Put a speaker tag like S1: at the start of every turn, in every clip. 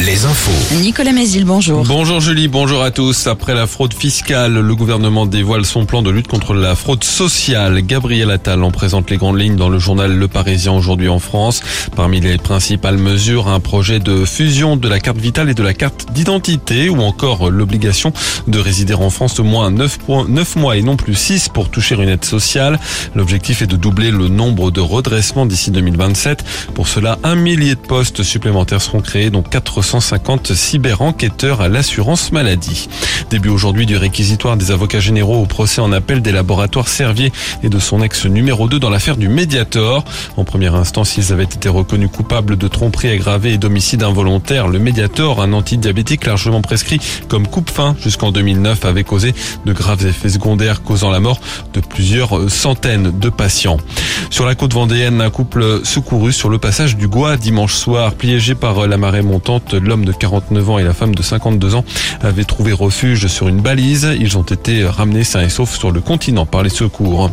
S1: les infos.
S2: Nicolas Mézil, bonjour.
S3: Bonjour Julie, bonjour à tous. Après la fraude fiscale, le gouvernement dévoile son plan de lutte contre la fraude sociale. Gabriel Attal en présente les grandes lignes dans le journal Le Parisien aujourd'hui en France. Parmi les principales mesures, un projet de fusion de la carte vitale et de la carte d'identité ou encore l'obligation de résider en France au moins 9, 9 mois et non plus 6 pour toucher une aide sociale. L'objectif est de doubler le nombre de redressements d'ici 2027. Pour cela, un millier de postes supplémentaires seront créés, dont 450 cyber-enquêteurs à l'assurance maladie. Début aujourd'hui du réquisitoire des avocats généraux au procès en appel des laboratoires Servier et de son ex numéro 2 dans l'affaire du Mediator. En première instance, ils avaient été reconnus coupables de tromperie aggravée et d'homicide involontaire. Le Mediator, un antidiabétique largement prescrit comme coupe-fin jusqu'en 2009, avait causé de graves effets secondaires causant la mort de plusieurs centaines de patients. Sur la côte vendéenne, un couple secouru sur le passage du Gois dimanche soir, piégé par la marée montante. L'homme de 49 ans et la femme de 52 ans avaient trouvé refuge sur une balise. Ils ont été ramenés sains et saufs sur le continent par les secours.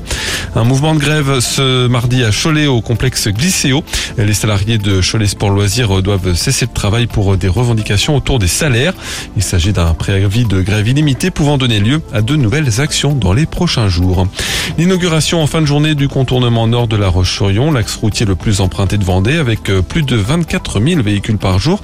S3: Un mouvement de grève ce mardi à Cholet au complexe Glycéo. Les salariés de Cholet Sport Loisirs doivent cesser de travail pour des revendications autour des salaires. Il s'agit d'un préavis de grève illimité pouvant donner lieu à de nouvelles actions dans les prochains jours. L'inauguration en fin de journée du contournement nord de la Roche-sur-Yon, l'axe routier le plus emprunté de Vendée avec plus de 24 000 véhicules par jour.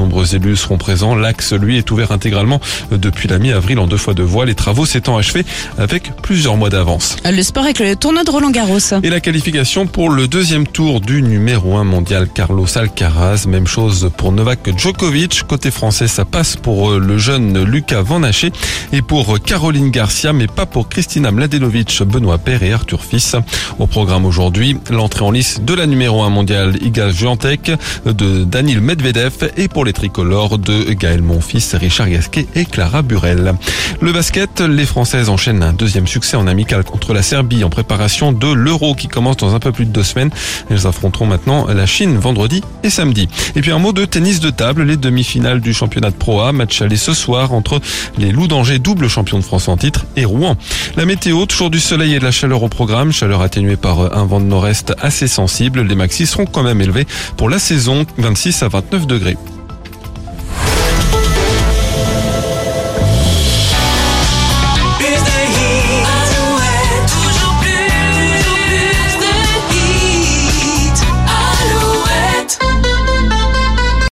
S3: Nombreux élus seront présents. L'axe, lui, est ouvert intégralement depuis la mi-avril en deux fois de voie. Les travaux s'étant achevés avec plusieurs mois d'avance.
S2: Le sport avec le tournoi de Roland Garros.
S3: Et la qualification pour le deuxième tour du numéro 1 mondial Carlos Alcaraz. Même chose pour Novak Djokovic. Côté français, ça passe pour le jeune Lucas Van Haché et pour Caroline Garcia, mais pas pour Kristina Mladenovic, Benoît Père et Arthur Fils. Au programme aujourd'hui, l'entrée en lice de la numéro 1 mondiale Iga Juantec, de Daniel Medvedev et pour les tricolores de Gaël Monfils, Richard Gasquet et Clara Burel. Le basket, les Françaises enchaînent un deuxième succès en amical contre la Serbie en préparation de l'Euro qui commence dans un peu plus de deux semaines. Elles affronteront maintenant la Chine vendredi et samedi. Et puis un mot de tennis de table, les demi-finales du championnat de Pro A, match aller ce soir entre les Loups d'Angers, double champion de France en titre, et Rouen. La météo, toujours du soleil et de la chaleur au programme, chaleur atténuée par un vent de nord-est assez sensible. Les maxis seront quand même élevés pour la saison, 26 à 29 degrés.